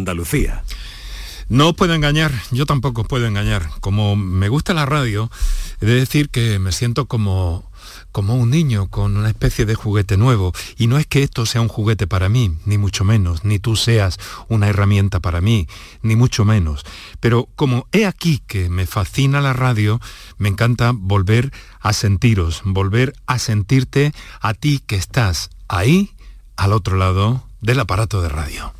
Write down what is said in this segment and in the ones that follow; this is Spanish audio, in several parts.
Andalucía. No os puedo engañar, yo tampoco os puedo engañar. Como me gusta la radio, he de decir que me siento como como un niño con una especie de juguete nuevo. Y no es que esto sea un juguete para mí, ni mucho menos, ni tú seas una herramienta para mí, ni mucho menos. Pero como he aquí que me fascina la radio, me encanta volver a sentiros, volver a sentirte a ti que estás ahí, al otro lado del aparato de radio.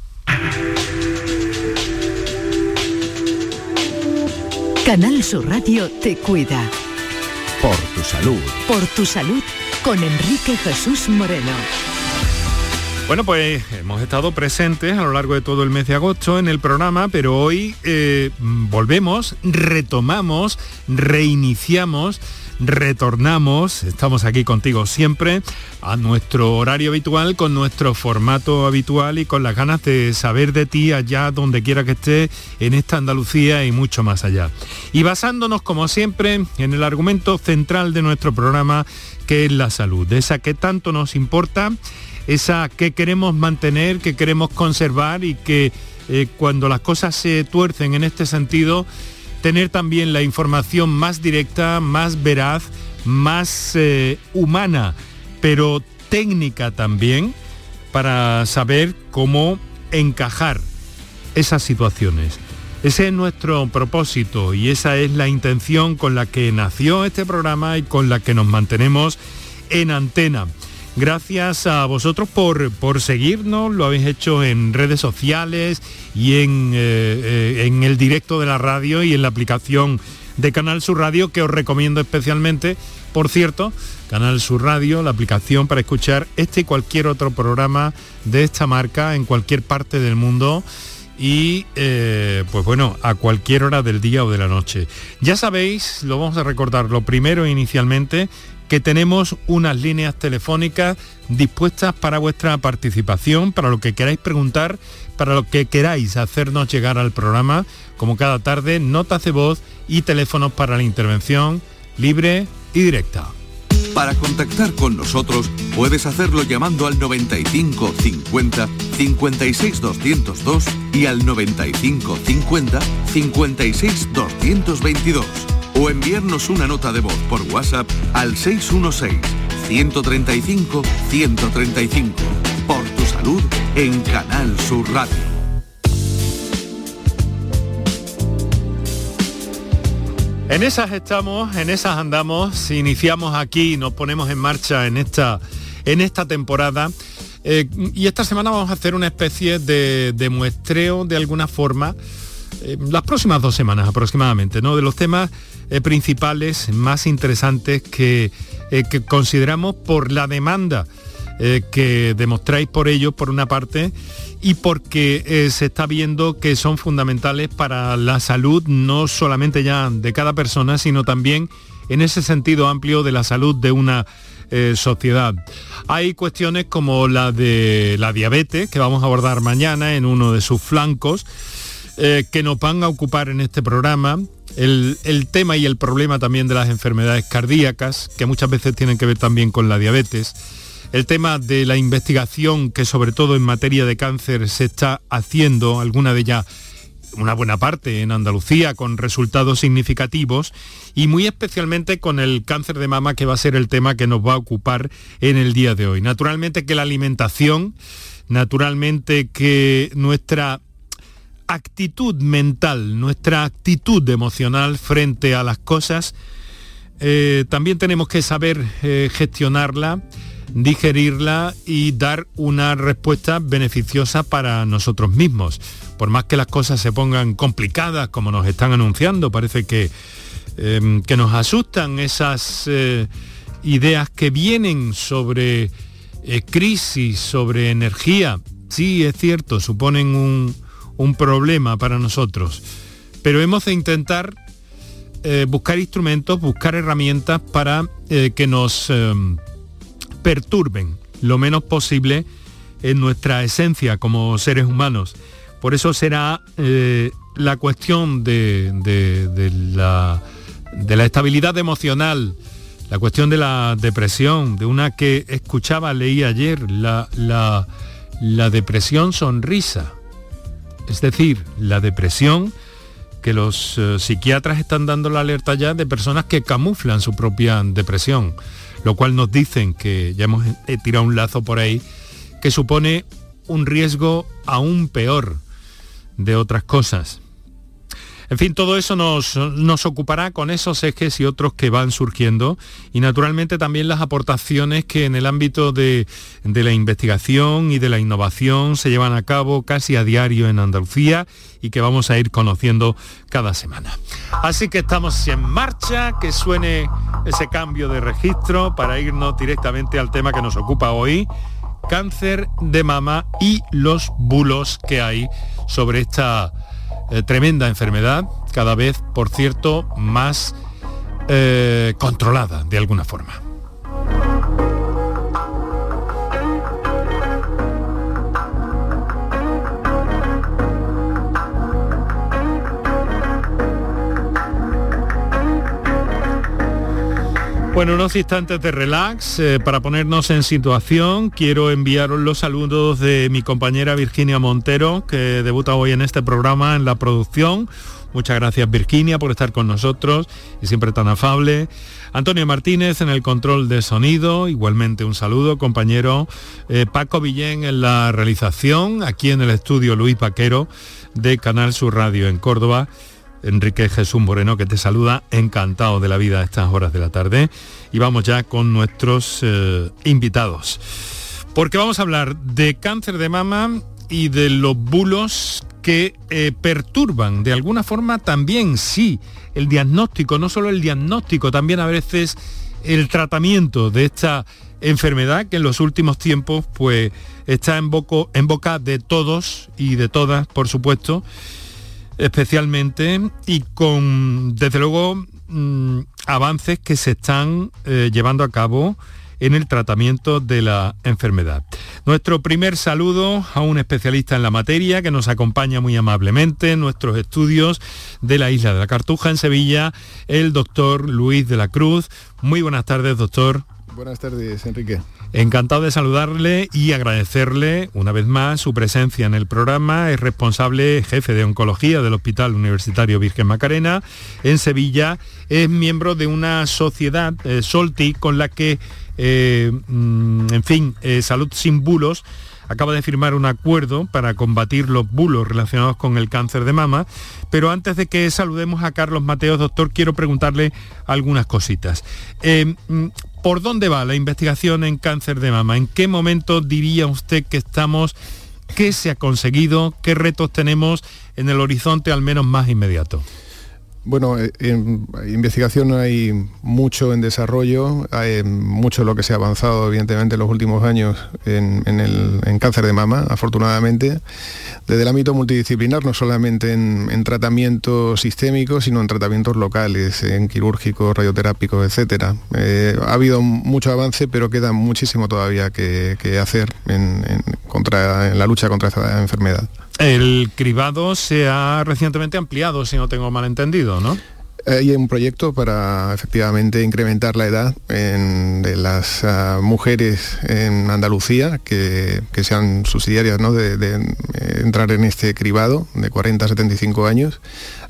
Canal Sur Radio te cuida. Por tu salud. Por tu salud con Enrique Jesús Moreno. Bueno, pues hemos estado presentes a lo largo de todo el mes de agosto en el programa, pero hoy eh, volvemos, retomamos, reiniciamos retornamos, estamos aquí contigo siempre, a nuestro horario habitual, con nuestro formato habitual y con las ganas de saber de ti allá donde quiera que estés, en esta Andalucía y mucho más allá. Y basándonos, como siempre, en el argumento central de nuestro programa, que es la salud, de esa que tanto nos importa, esa que queremos mantener, que queremos conservar y que eh, cuando las cosas se tuercen en este sentido, tener también la información más directa, más veraz, más eh, humana, pero técnica también, para saber cómo encajar esas situaciones. Ese es nuestro propósito y esa es la intención con la que nació este programa y con la que nos mantenemos en antena. Gracias a vosotros por, por seguirnos, lo habéis hecho en redes sociales y en, eh, eh, en el directo de la radio y en la aplicación de Canal Sur Radio que os recomiendo especialmente. Por cierto, Canal Sur Radio, la aplicación para escuchar este y cualquier otro programa de esta marca en cualquier parte del mundo y eh, pues bueno, a cualquier hora del día o de la noche. Ya sabéis, lo vamos a recordar, lo primero inicialmente, que tenemos unas líneas telefónicas dispuestas para vuestra participación, para lo que queráis preguntar, para lo que queráis hacernos llegar al programa, como cada tarde, notas de voz y teléfonos para la intervención libre y directa. Para contactar con nosotros puedes hacerlo llamando al 95 50 56 202 y al 95 50 56 222 o enviarnos una nota de voz por WhatsApp al 616-135-135. Por tu salud en Canal Sur Radio. En esas estamos, en esas andamos, iniciamos aquí, nos ponemos en marcha en esta, en esta temporada. Eh, y esta semana vamos a hacer una especie de, de muestreo de alguna forma, eh, las próximas dos semanas aproximadamente, ¿no? De los temas eh, principales más interesantes que, eh, que, consideramos por la demanda eh, que demostráis por ellos, por una parte, y porque se está viendo que son fundamentales para la salud, no solamente ya de cada persona, sino también en ese sentido amplio de la salud de una sociedad. Hay cuestiones como la de la diabetes, que vamos a abordar mañana en uno de sus flancos, que nos van a ocupar en este programa, el, tema y el problema también de las enfermedades cardíacas, que muchas veces tienen que ver también con la diabetes, el tema de la investigación que sobre todo en materia de cáncer se está haciendo, alguna de ellas una buena parte en Andalucía con resultados significativos y muy especialmente con el cáncer de mama que va a ser el tema que nos va a ocupar en el día de hoy. Naturalmente que la alimentación, naturalmente que nuestra actitud mental, nuestra actitud emocional frente a las cosas, eh, también tenemos que saber eh, gestionarla, digerirla y dar una respuesta beneficiosa para nosotros mismos. Por más que las cosas se pongan complicadas, como nos están anunciando, parece que, em, que nos asustan esas eh, ideas que vienen sobre crisis, sobre energía. Sí, es cierto, suponen un, un problema para nosotros. Pero hemos de intentar eh, buscar instrumentos, buscar herramientas para eh, que nos eh, perturben lo menos posible en nuestra esencia como seres humanos. Por eso será la cuestión de, la, de, la, estabilidad emocional, la cuestión de la depresión, de una que escuchaba, leí ayer, la, la depresión sonrisa es decir, la depresión, que los eh, psiquiatras están dando la alerta ya de personas que camuflan su propia depresión, lo cual nos dicen que ya hemos tirado un lazo por ahí, que supone un riesgo aún peor de otras cosas. En fin, todo eso nos, nos, ocupará con esos ejes y otros que van surgiendo y naturalmente también las aportaciones que en el ámbito de, de, la investigación y de la innovación se llevan a cabo casi a diario en Andalucía y que vamos a ir conociendo cada semana. Así que estamos en marcha, que suene ese cambio de registro para irnos directamente al tema que nos ocupa hoy, cáncer de mama y los bulos que hay sobre esta eh, tremenda enfermedad, cada vez, por cierto, más eh, controlada de alguna forma. Bueno, unos instantes de relax eh, para ponernos en situación. Quiero enviaros los saludos de mi compañera Virginia Montero, que debuta hoy en este programa en la producción. Muchas gracias Virginia por estar con nosotros y siempre tan afable. Antonio Martínez en el control de sonido, igualmente un saludo compañero. Eh, Paco Villén en la realización, aquí en el estudio Luis Paquero de Canal Sur Radio en Córdoba Enrique Jesús Moreno, que te saluda, encantado de la vida a estas horas de la tarde. Y vamos ya con nuestros eh, invitados. Porque vamos a hablar de cáncer de mama y de los bulos que eh, perturban de alguna forma también, sí, el diagnóstico, no solo el diagnóstico, también a veces el tratamiento de esta enfermedad que en los últimos tiempos pues está en, en boca de todos y de todas, por supuesto, especialmente y con, desde luego, mm, avances que se están eh, llevando a cabo en el tratamiento de la enfermedad. Nuestro primer saludo a un especialista en la materia que nos acompaña muy amablemente en nuestros estudios de la isla de la Cartuja en Sevilla, el doctor Luis de la Cruz. Muy buenas tardes, doctor. Buenas tardes, Enrique. Encantado de saludarle y agradecerle una vez más su presencia en el programa. Es responsable jefe de oncología del Hospital Universitario Virgen Macarena en Sevilla. Es miembro de una sociedad, eh, Solti, con la que, eh, mm, en fin, eh, Salud sin Bulos acaba de firmar un acuerdo para combatir los bulos relacionados con el cáncer de mama. Pero antes de que saludemos a Carlos Mateos, doctor, quiero preguntarle algunas cositas. Mm, ¿Por dónde va la investigación en cáncer de mama? ¿En qué momento diría usted que estamos? ¿Qué se ha conseguido? ¿Qué retos tenemos en el horizonte al menos más inmediato? Bueno, eh, en investigación hay mucho en desarrollo, hay mucho lo que se ha avanzado evidentemente en los últimos años en, el, cáncer de mama, afortunadamente, desde el ámbito multidisciplinar, no solamente en, tratamientos sistémicos, sino en tratamientos locales, en quirúrgicos, radioterápicos, etc. Eh, ha habido mucho avance, pero queda muchísimo todavía que, hacer en, contra, en la lucha contra esta enfermedad. El cribado se ha recientemente ampliado, si no tengo mal entendido, ¿no? Hay un proyecto para efectivamente incrementar la edad de las ah, mujeres en Andalucía que, sean subsidiarias de, eh, entrar en este cribado de 40 a 75 años,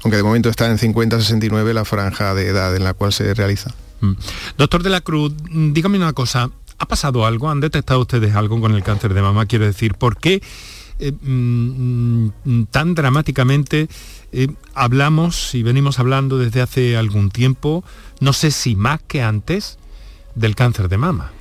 aunque de momento está en 50 a 69 la franja de edad en la cual se realiza. Mm. Doctor de la Cruz, dígame una cosa, ¿ha pasado algo? ¿Han detectado ustedes algo con el cáncer de mama? Quiero decir, ¿por qué? Eh, mm, mm, tan dramáticamente eh, hablamos y venimos hablando desde hace algún tiempo, no sé si más que antes, del cáncer de mama.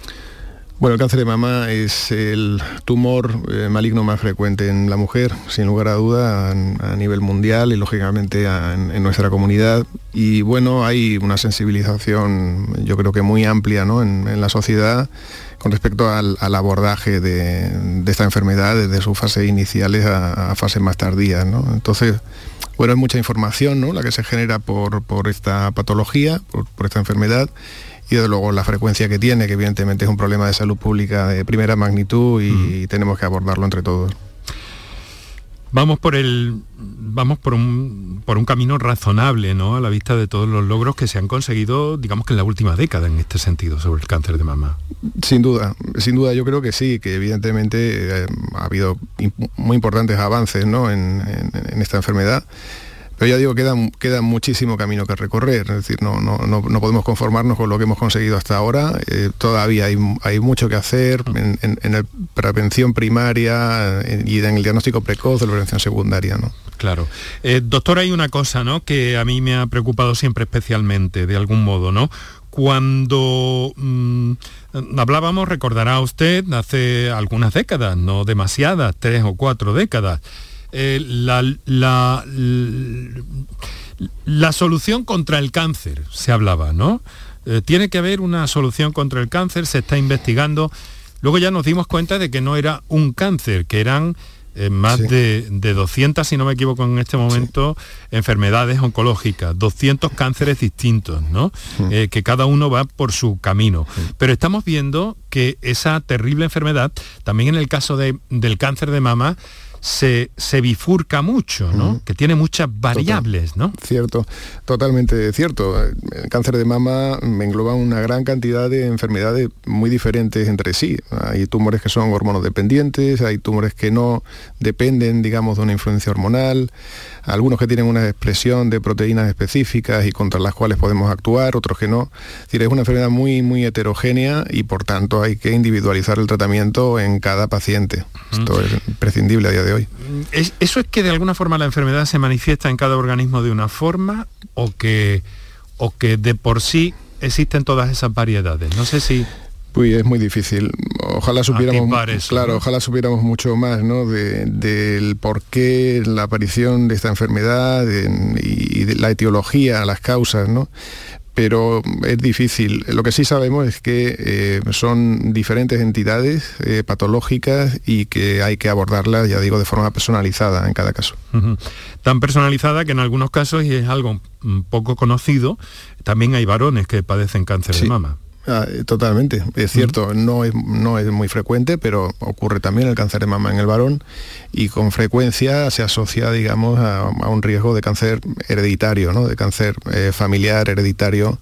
Bueno, el cáncer de mama es el tumor eh, maligno más frecuente en la mujer, sin lugar a duda, a, nivel mundial y lógicamente en, nuestra comunidad. Y bueno, hay una sensibilización, yo creo que muy amplia en la sociedad con respecto al, abordaje de, esta enfermedad desde sus fases iniciales a, fases más tardías. Entonces, bueno, hay mucha información ¿no? la que se genera por, esta patología, por, esta enfermedad y desde luego la frecuencia que tiene, que evidentemente es un problema de salud pública de primera magnitud y tenemos que abordarlo entre todos. Vamos por el vamos por un, por un camino razonable, ¿no? A la vista de todos los logros que se han conseguido, digamos que en la última década en este sentido sobre el cáncer de mama. Sin duda, sin duda yo creo que sí, que evidentemente eh, ha habido muy importantes avances ¿no? en esta enfermedad pero ya digo, queda, queda muchísimo camino que recorrer, es decir, no, no, no, podemos conformarnos con lo que hemos conseguido hasta ahora, eh, todavía hay, hay, mucho que hacer en, en, la prevención primaria y en el diagnóstico precoz de la prevención secundaria. ¿no? Claro. Eh, doctor, hay una cosa ¿no? que a mí me ha preocupado siempre especialmente, de algún modo, ¿no? Cuando mm, hablábamos, recordará usted, hace algunas décadas, no demasiadas, tres o cuatro décadas, eh, la, la, la, solución contra el cáncer, se hablaba, ¿no? Eh, tiene que haber una solución contra el cáncer, se está investigando. Luego ya nos dimos cuenta de que no era un cáncer, que eran eh, más de, de, 200, si no me equivoco en este momento, enfermedades oncológicas, 200 cánceres distintos, ¿no? que cada uno va por su camino. Pero estamos viendo que esa terrible enfermedad, también en el caso de, del cáncer de mama, se, bifurca mucho, ¿no? Que tiene muchas variables, ¿no? Cierto, totalmente cierto. El cáncer de mama engloba una gran cantidad de enfermedades muy diferentes entre sí. Hay tumores que son hormonodependientes, hay tumores que no dependen, digamos, de una influencia hormonal, algunos que tienen una expresión de proteínas específicas y contra las cuales podemos actuar, otros que no. Es decir, es una enfermedad muy, muy heterogénea y por tanto hay que individualizar el tratamiento en cada paciente. Esto es imprescindible a día de hoy. ¿Eso es que de alguna forma la enfermedad se manifiesta en cada organismo de una forma o que, o que de por sí existen todas esas variedades? No sé si... Pues es muy difícil. Ojalá supiéramos, claro, ojalá supiéramos mucho más, ¿no? del por qué la aparición de esta enfermedad y de la etiología, las causas, ¿no? pero es difícil. Lo que sí sabemos es que eh, son diferentes entidades eh, patológicas y que hay que abordarlas, ya digo, de forma personalizada en cada caso. Tan personalizada que en algunos casos, y es algo poco conocido, también hay varones que padecen cáncer de mama. Ah, totalmente, es cierto, no, es, no es muy frecuente, pero ocurre también el cáncer de mama en el varón y con frecuencia se asocia, digamos, a, un riesgo de cáncer hereditario, ¿no? de cáncer eh, familiar hereditario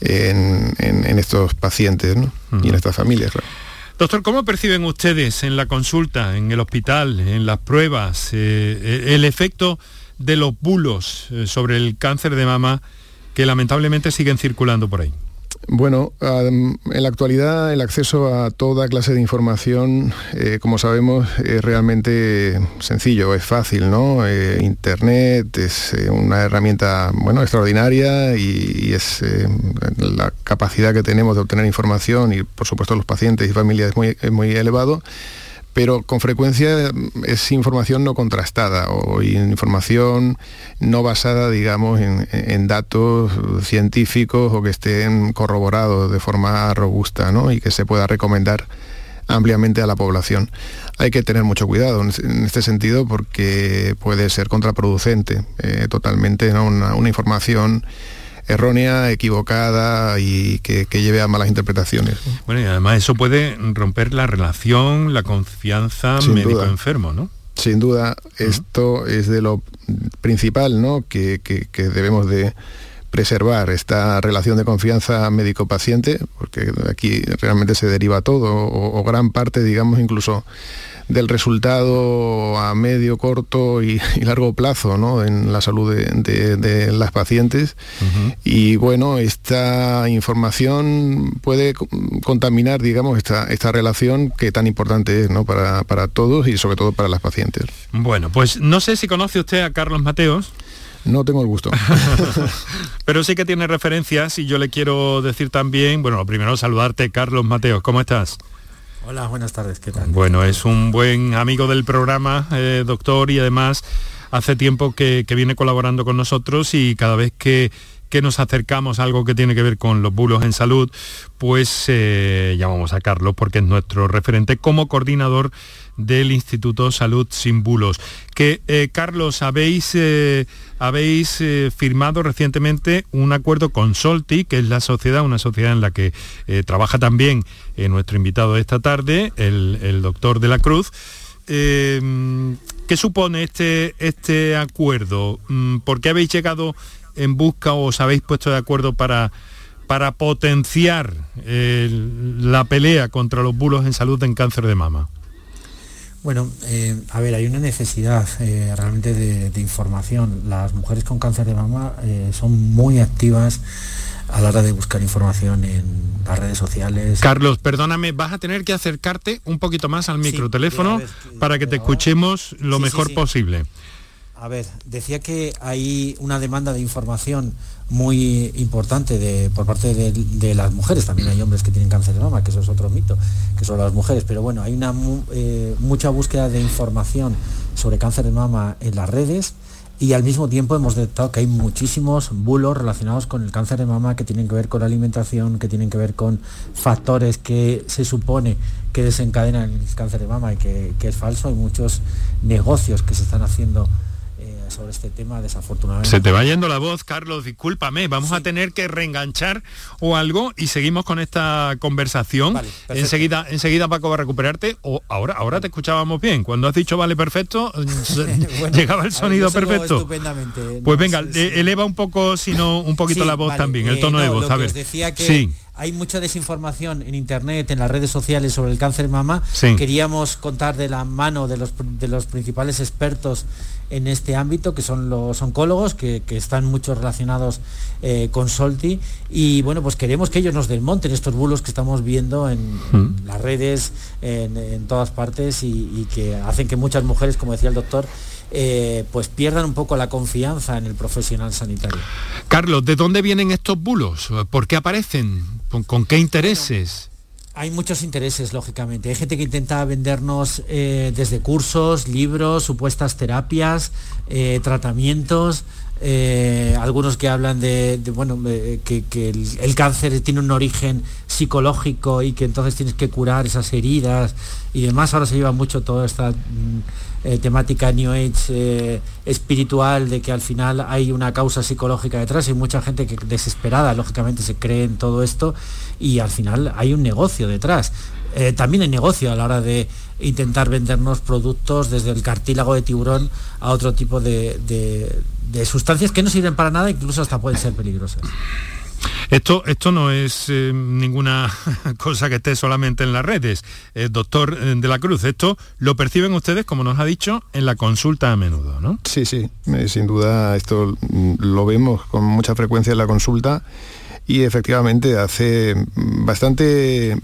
en, estos pacientes y en estas familias. Doctor, ¿cómo perciben ustedes en la consulta, en el hospital, en las pruebas, eh, el efecto de los bulos eh, sobre el cáncer de mama que lamentablemente siguen circulando por ahí? Bueno, en la actualidad el acceso a toda clase de información, eh, como sabemos, es realmente sencillo, es fácil, ¿no? Eh, Internet es eh, una herramienta, bueno, extraordinaria y, es la capacidad que tenemos de obtener información y, por supuesto, los pacientes y familias es muy, es muy elevado pero con frecuencia es información no contrastada o información no basada, digamos, en, datos científicos o que estén corroborados de forma robusta ¿no? y que se pueda recomendar ampliamente a la población. Hay que tener mucho cuidado en este sentido porque puede ser contraproducente eh, totalmente una, una información errónea, equivocada y que, lleve a malas interpretaciones. Bueno, y además eso puede romper la relación, la confianza médico-enfermo, ¿no? Sin duda, esto es de lo principal, ¿no? Que, debemos de preservar esta relación de confianza médico-paciente, porque aquí realmente se deriva todo, o gran parte, digamos, incluso del resultado a medio, corto y, largo plazo ¿no? en la salud de, las pacientes. Y bueno, esta información puede contaminar, digamos, esta, esta relación que tan importante es ¿no? para, para todos y sobre todo para las pacientes. Bueno, pues no sé si conoce usted a Carlos Mateos. No tengo el gusto. Pero sí que tiene referencias y yo le quiero decir también, bueno, lo primero saludarte, Carlos Mateos, ¿cómo estás? Hola, buenas tardes, ¿qué tal? Bueno, es un buen amigo del programa, eh, doctor, y además hace tiempo que, viene colaborando con nosotros y cada vez que, nos acercamos a algo que tiene que ver con los bulos en salud, pues eh, llamamos a Carlos porque es nuestro referente como coordinador del Instituto Salud Sin Bulos. Que, eh, Carlos, habéis, eh, habéis eh, firmado recientemente un acuerdo con Solti, que es la sociedad, una sociedad en la que trabaja también nuestro invitado esta tarde, el, doctor de la Cruz, ¿qué supone este, este acuerdo? Mm, ¿Por qué habéis llegado en busca o os habéis puesto de acuerdo para, para potenciar la pelea contra los bulos en salud en cáncer de mama? Bueno, eh, a ver, hay una necesidad eh, realmente de, información. Las mujeres con cáncer de mama eh, son muy activas a la hora de buscar información en las redes sociales. Carlos, perdóname, vas a tener que acercarte un poquito más al microteléfono para que te escuchemos lo mejor posible. A ver, decía que hay una demanda de información muy importante por parte de, las mujeres. También hay hombres que tienen cáncer de mama, que eso es otro mito, que son las mujeres. Pero bueno, hay una eh, mucha búsqueda de información sobre cáncer de mama en las redes y al mismo tiempo hemos detectado que hay muchísimos bulos relacionados con el cáncer de mama que tienen que ver con la alimentación, que tienen que ver con factores que se supone que desencadenan el cáncer de mama y que es falso. Hay muchos negocios que se están haciendo sobre este tema, desafortunadamente. Se te va yendo la voz, Carlos, discúlpame, vamos a tener que reenganchar o algo y seguimos con esta conversación. enseguida, enseguida Paco va a recuperarte. O ahora, ahora te escuchábamos bien. Cuando has dicho vale perfecto, llegaba el sonido perfecto. Pues venga, eleva un poco, sino un poquito la voz también, el eh, tono de voz. A ver. Decía que sí hay mucha desinformación en internet, en las redes sociales sobre el cáncer de mama. Queríamos contar de la mano de los, de los principales expertos en este ámbito, que son los oncólogos, que, están muchos relacionados eh, con Solti. Y bueno, pues queremos que ellos nos desmonten estos bulos que estamos viendo en, mm. las redes, en, todas partes, y, que hacen que muchas mujeres, como decía el doctor, eh, pues pierdan un poco la confianza en el profesional sanitario. Carlos, ¿de dónde vienen estos bulos? ¿Por qué aparecen? ¿Con, qué intereses? Hay muchos intereses, lógicamente. Hay gente que intenta vendernos eh, desde cursos, libros, supuestas terapias, eh, tratamientos. Eh, algunos que hablan de, bueno, que, el, cáncer tiene un origen psicológico y que entonces tienes que curar esas heridas y demás. Ahora se lleva mucho toda esta mm, temática New Age espiritual de que al final hay una causa psicológica detrás y mucha gente que desesperada, lógicamente, se cree en todo esto y al final hay un negocio detrás. Eh, también hay negocio a la hora de intentar vendernos productos desde el cartílago de tiburón a otro tipo de, sustancias que no sirven para nada, incluso hasta pueden ser peligrosas. Esto, esto no es eh, ninguna cosa que esté solamente en las redes, eh, doctor de la Cruz. Esto lo perciben ustedes, como nos ha dicho, en la consulta a menudo, ¿no? Sí, sí, sin duda esto lo vemos con mucha frecuencia en la consulta y efectivamente hace bastante,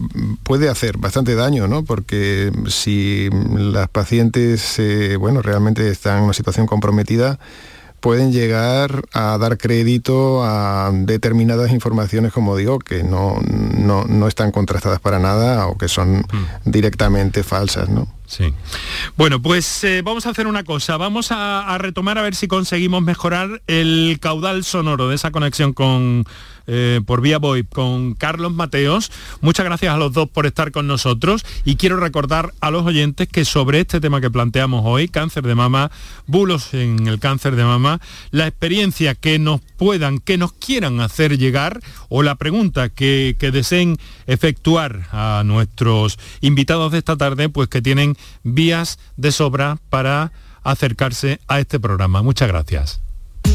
puede hacer bastante daño, ¿no? Porque si las pacientes, eh, bueno, realmente están en una situación comprometida, pueden llegar a dar crédito a determinadas informaciones, como digo, que no, no, están contrastadas para nada o que son mm. directamente falsas, ¿no? Sí. Bueno, pues eh, vamos a hacer una cosa. Vamos a, retomar a ver si conseguimos mejorar el caudal sonoro de esa conexión con eh, por vía VoIP con Carlos Mateos. Muchas gracias a los dos por estar con nosotros y quiero recordar a los oyentes que sobre este tema que planteamos hoy, cáncer de mama, bulos en el cáncer de mama, la experiencia que nos puedan, que nos quieran hacer llegar o la pregunta que, que deseen efectuar a nuestros invitados de esta tarde, pues que tienen vías de sobra para acercarse a este programa. Muchas gracias.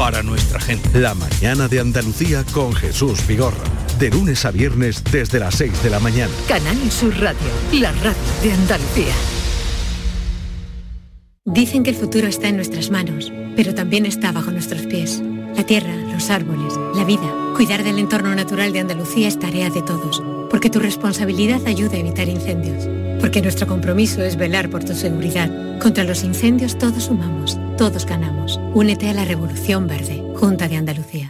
para nuestra gente. La mañana de Andalucía con Jesús Vigorra. De lunes a viernes desde las 6 de la mañana. Canal Sur Radio, la radio de Andalucía. Dicen que el futuro está en nuestras manos, pero también está bajo nuestros pies. La tierra, los árboles, la vida. Cuidar del entorno natural de Andalucía es tarea de todos, porque tu responsabilidad ayuda a evitar incendios. Porque nuestro compromiso es velar por tu seguridad. Contra los incendios todos sumamos, todos ganamos. Únete a la Revolución Verde, Junta de Andalucía.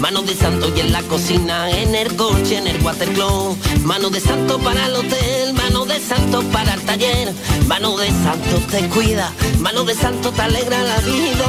mano de santo y en la cocina, en el coche, en el watercloak, mano de santo para el hotel, mano de santo para el taller, mano de santo te cuida, mano de santo te alegra la vida,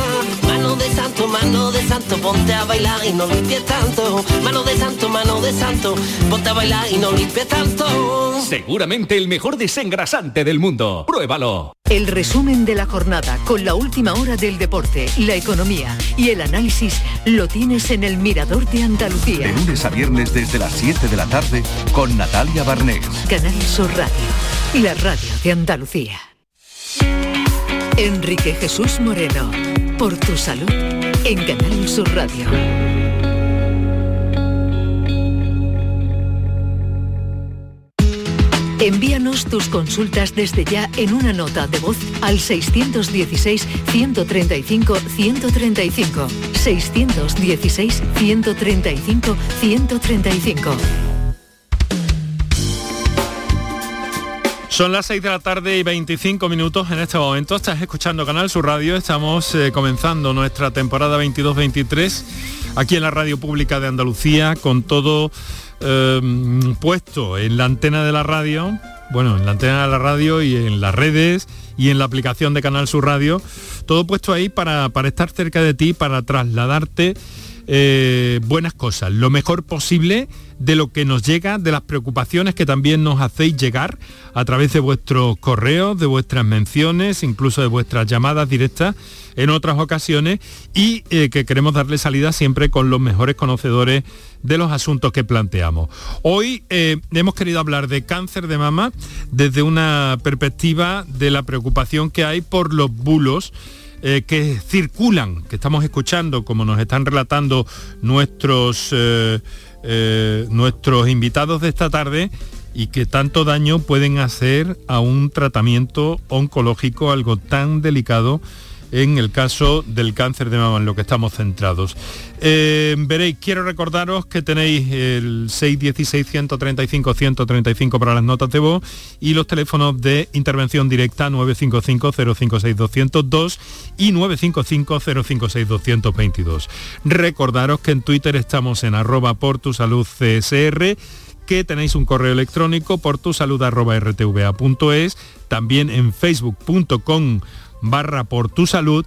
santo, mano de santo, ponte a bailar y no limpies tanto, mano de santo, mano de santo, ponte a bailar y no limpies tanto. Seguramente el mejor desengrasante del mundo. Pruébalo. El resumen de la jornada con la última hora del deporte, la economía y el análisis lo tienes en el Mirador de Andalucía. De lunes a viernes desde las 7 de la tarde con Natalia Barnés. Canal Sur Radio, la radio de Andalucía. Enrique Jesús Moreno, por tu salud, en Canal Sur Radio. Envíanos tus consultas desde ya en una nota de voz al 616-135-135. 616-135-135. Son las 6 de la tarde y 25 minutos en este momento. Estás escuchando Canal Sur Radio. Estamos eh, comenzando nuestra temporada 22-23 aquí en la Radio Pública de Andalucía con todo eh, puesto en la antena de la radio, bueno, en la antena de la radio y en las redes y en la aplicación de Canal Sur Radio, todo puesto ahí para, para estar cerca de ti, para trasladarte eh, buenas cosas, lo mejor posible de lo que nos llega, de las preocupaciones que también nos hacéis llegar a través de vuestros correos, de vuestras menciones, incluso de vuestras llamadas directas en otras ocasiones y eh, que queremos darle salida siempre con los mejores conocedores de los asuntos que planteamos. Hoy eh, hemos querido hablar de cáncer de mama desde una perspectiva de la preocupación que hay por los bulos eh, que circulan, que estamos escuchando, como nos están relatando nuestros, eh, nuestros invitados de esta tarde, y que tanto daño pueden hacer a un tratamiento oncológico, algo tan delicado en el caso del cáncer de mama, en lo que estamos centrados. Eh, veréis, quiero recordaros que tenéis el 616-135-135 para las notas de voz y los teléfonos de intervención directa 955-056-202 y 955-056-222. Recordaros que en Twitter estamos en arroba por tu salud CSR que tenéis un correo electrónico por tu salud también en facebook.com barra por tu salud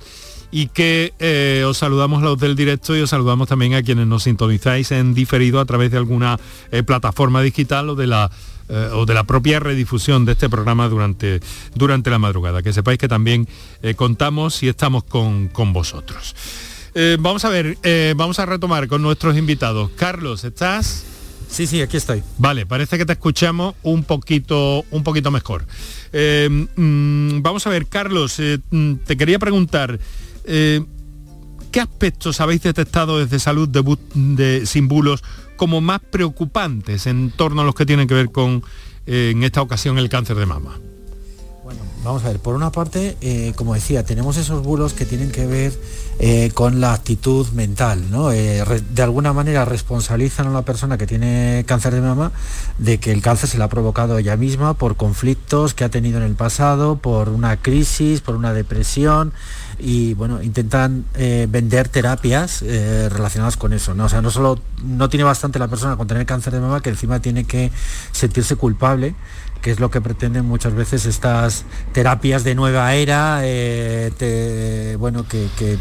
y que eh, os saludamos a los del directo y os saludamos también a quienes nos sintonizáis en diferido a través de alguna eh, plataforma digital o de la eh, o de la propia redifusión de este programa durante, durante la madrugada. Que sepáis que también contamos y estamos con, con vosotros. vamos a ver, vamos a retomar con nuestros invitados. Carlos, ¿estás? Sí, sí, aquí estoy. Vale, parece que te escuchamos un poquito, un poquito mejor. Mm, vamos a ver, Carlos, mm, te quería preguntar, eh, ¿Qué aspectos habéis detectado desde salud de, de, sin bulos como más preocupantes en torno a los que tienen que ver con, eh, en esta ocasión, el cáncer de mama? Vamos a ver, por una parte, eh, como decía, tenemos esos bulos que tienen que ver con la actitud mental, ¿no? de alguna manera responsabilizan a la persona que tiene cáncer de mama de que el cáncer se le ha provocado ella misma por conflictos que ha tenido en el pasado, por una crisis, por una depresión y bueno, intentan eh, vender terapias eh, relacionadas con eso, ¿no? O sea, no solo no tiene bastante la persona con tener cáncer de mama que encima tiene que sentirse culpable que es lo que pretenden muchas veces estas terapias de nueva era, eh, bueno, que, eh,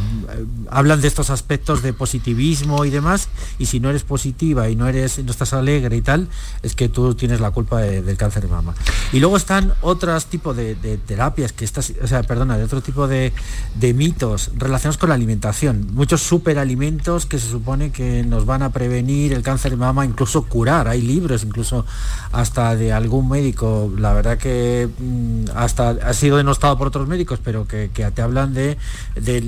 hablan de estos aspectos de positivismo y demás, y si no eres positiva y no eres, no estás alegre y tal, es que tú tienes la culpa del cáncer de mama. Y luego están otros tipos de, terapias que estas, o sea, perdona, de otro tipo de, de mitos relacionados con la alimentación. Muchos superalimentos que se supone que nos van a prevenir el cáncer de mama, incluso curar. Hay libros, incluso hasta de algún médico, la verdad que mm, hasta ha sido denostado por otros médicos, pero que, te hablan de,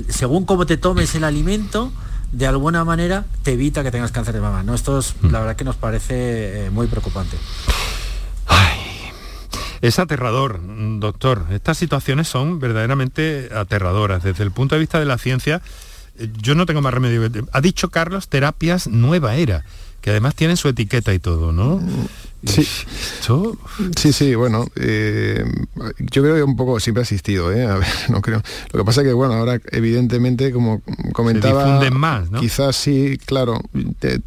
según cómo te tomes el alimento, de alguna manera te evita que tengas cáncer de mama. ¿no? Esto es, mm. la verdad que nos parece eh, muy preocupante. Es aterrador, doctor. Estas situaciones son verdaderamente aterradoras. Desde el punto de vista de la ciencia, yo no tengo más remedio. Ha dicho Carlos, terapias nueva era, que además tienen su etiqueta y todo, ¿no? Sí, sí, sí, bueno, eh, yo creo que un poco siempre ha existido, ¿eh? A ver, no creo. Lo que pasa es que, bueno, ahora evidentemente, como comentaba... Se más, ¿no? Quizás sí, claro,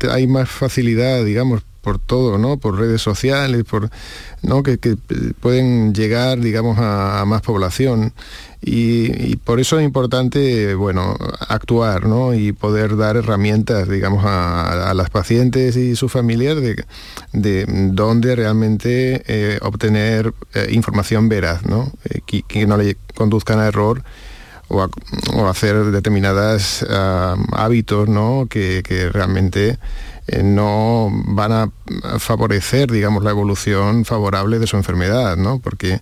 hay más facilidad, digamos, por todo, ¿no? Por redes sociales, por, ¿no? Que, pueden llegar, digamos, a, más población. Y, por eso es importante, bueno, actuar, ¿no? Y poder dar herramientas, digamos, a, las pacientes y sus familias de, de dónde realmente eh, obtener eh, información veraz, ¿no? Eh, que, no le conduzcan a error o, a, hacer determinados ah, hábitos, ¿no? Que realmente eh, no van a favorecer, digamos, la evolución favorable de su enfermedad, ¿no? Porque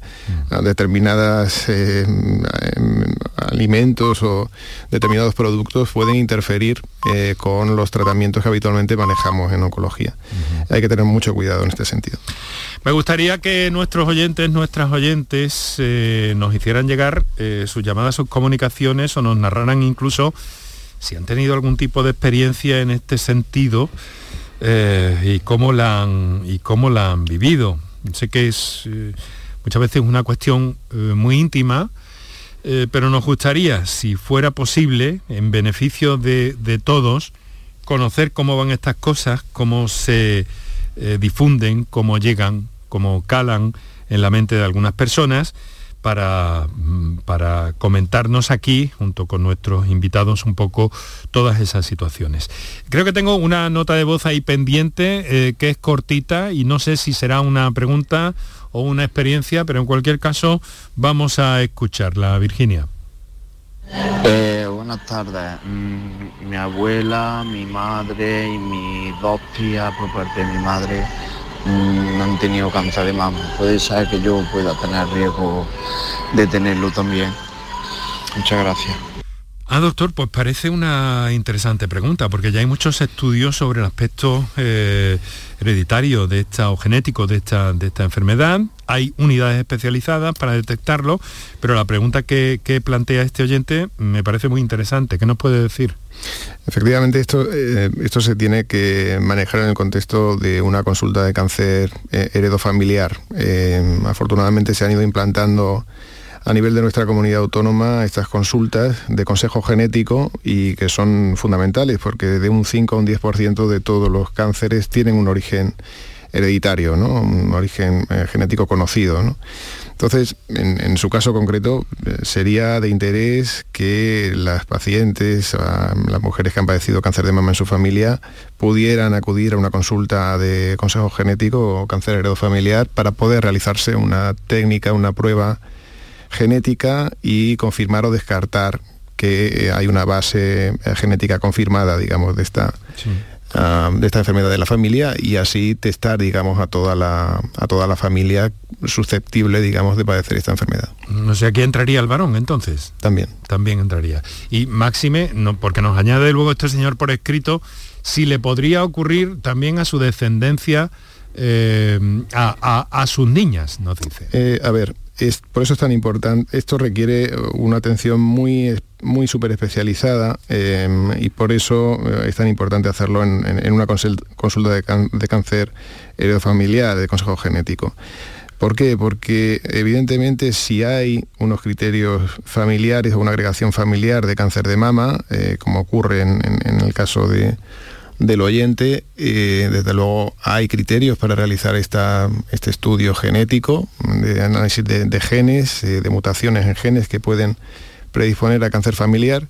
mm. determinados eh, em, alimentos o determinados productos pueden interferir eh, con los tratamientos que habitualmente manejamos en oncología. Hay que tener mucho cuidado en este sentido. Me gustaría que nuestros oyentes, nuestras oyentes, nos hicieran llegar sus llamadas, sus comunicaciones o nos narraran incluso si han tenido algún tipo de experiencia en este sentido eh, y, cómo la han, y cómo la han vivido. Sé que es eh, muchas veces una cuestión eh, muy íntima, pero nos gustaría, si fuera posible, en beneficio de, de todos, conocer cómo van estas cosas, cómo se difunden, cómo llegan, cómo calan en la mente de algunas personas para, mm, para comentarnos aquí, junto con nuestros invitados, un poco todas esas situaciones. Creo que tengo una nota de voz ahí pendiente eh, que es cortita y no sé si será una pregunta o una experiencia, pero en cualquier caso vamos a escucharla, Virginia. Eh, buenas tardes. Mm, mi abuela, mi madre y mis dos tías por parte de mi madre Mm, han tenido cáncer de mama. Puede ser que yo pueda tener riesgo de tenerlo también. Muchas gracias. Ah, doctor, pues parece una interesante pregunta, porque ya hay muchos estudios sobre el aspecto eh, hereditario de esta o genético de esta, de esta enfermedad. Hay unidades especializadas para detectarlo, pero la pregunta que, plantea este oyente me parece muy interesante. ¿Qué nos puede decir? Efectivamente, esto, eh, esto se tiene que manejar en el contexto de una consulta de cáncer eh, heredofamiliar. afortunadamente se han ido implantando a nivel de nuestra comunidad autónoma estas consultas de consejo genético y que son fundamentales porque de un 5 a un 10% de todos los cánceres tienen un origen hereditario, un origen eh, genético conocido. Entonces, en, su caso concreto, eh, sería de interés que las pacientes, las mujeres que han padecido cáncer de mama en su familia, pudieran acudir a una consulta de consejo genético o cáncer heredofamiliar para poder realizarse una técnica, una prueba genética y confirmar o descartar que hay una base eh, genética confirmada, digamos, de esta, ah, de esta enfermedad de la familia y así testar, digamos, a toda la, a toda la familia susceptible, digamos, de padecer esta enfermedad. No sé, aquí entraría el varón entonces. También. También entraría. Y máxime, no, porque nos añade luego este señor por escrito, si le podría ocurrir también a su descendencia, eh, a, sus niñas, nos dice. a ver, por eso es tan importante, esto requiere una atención muy, muy súper especializada em, y por eso eh, es tan importante hacerlo en, una consulta de, cáncer heredofamiliar, de consejo genético. ¿Por qué? Porque evidentemente si hay unos criterios familiares o una agregación familiar de cáncer de mama, eh, como ocurre en, el caso de, del oyente. Eh, desde luego hay criterios para realizar esta, este estudio genético, de análisis de, genes, eh, de mutaciones en genes que pueden predisponer a cáncer familiar.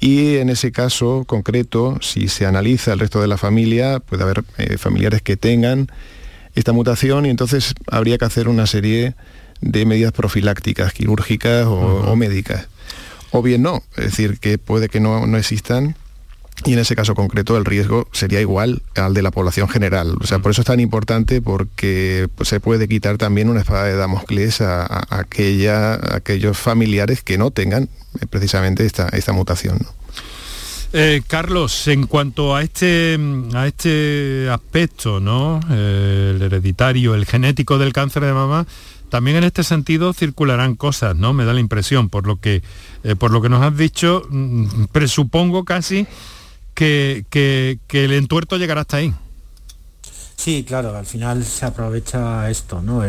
Y en ese caso concreto, si se analiza el resto de la familia, puede haber eh, familiares que tengan esta mutación y entonces habría que hacer una serie de medidas profilácticas, quirúrgicas o, médicas. O bien no, es decir, que puede que no, no existan y en ese caso concreto el riesgo sería igual al de la población general. O sea, por eso es tan importante porque pues, se puede quitar también una espada de Damocles a, aquella, aquellos familiares que no tengan eh, precisamente esta, esta mutación. Eh, Carlos, en cuanto a este, a este aspecto, ¿no? Eh, el hereditario, el genético del cáncer de mama, también en este sentido circularán cosas, ¿no? Me da la impresión, por lo que, por lo que nos has dicho, mm, presupongo casi que, el entuerto llegará hasta ahí. Sí, claro, al final se aprovecha esto, ¿no?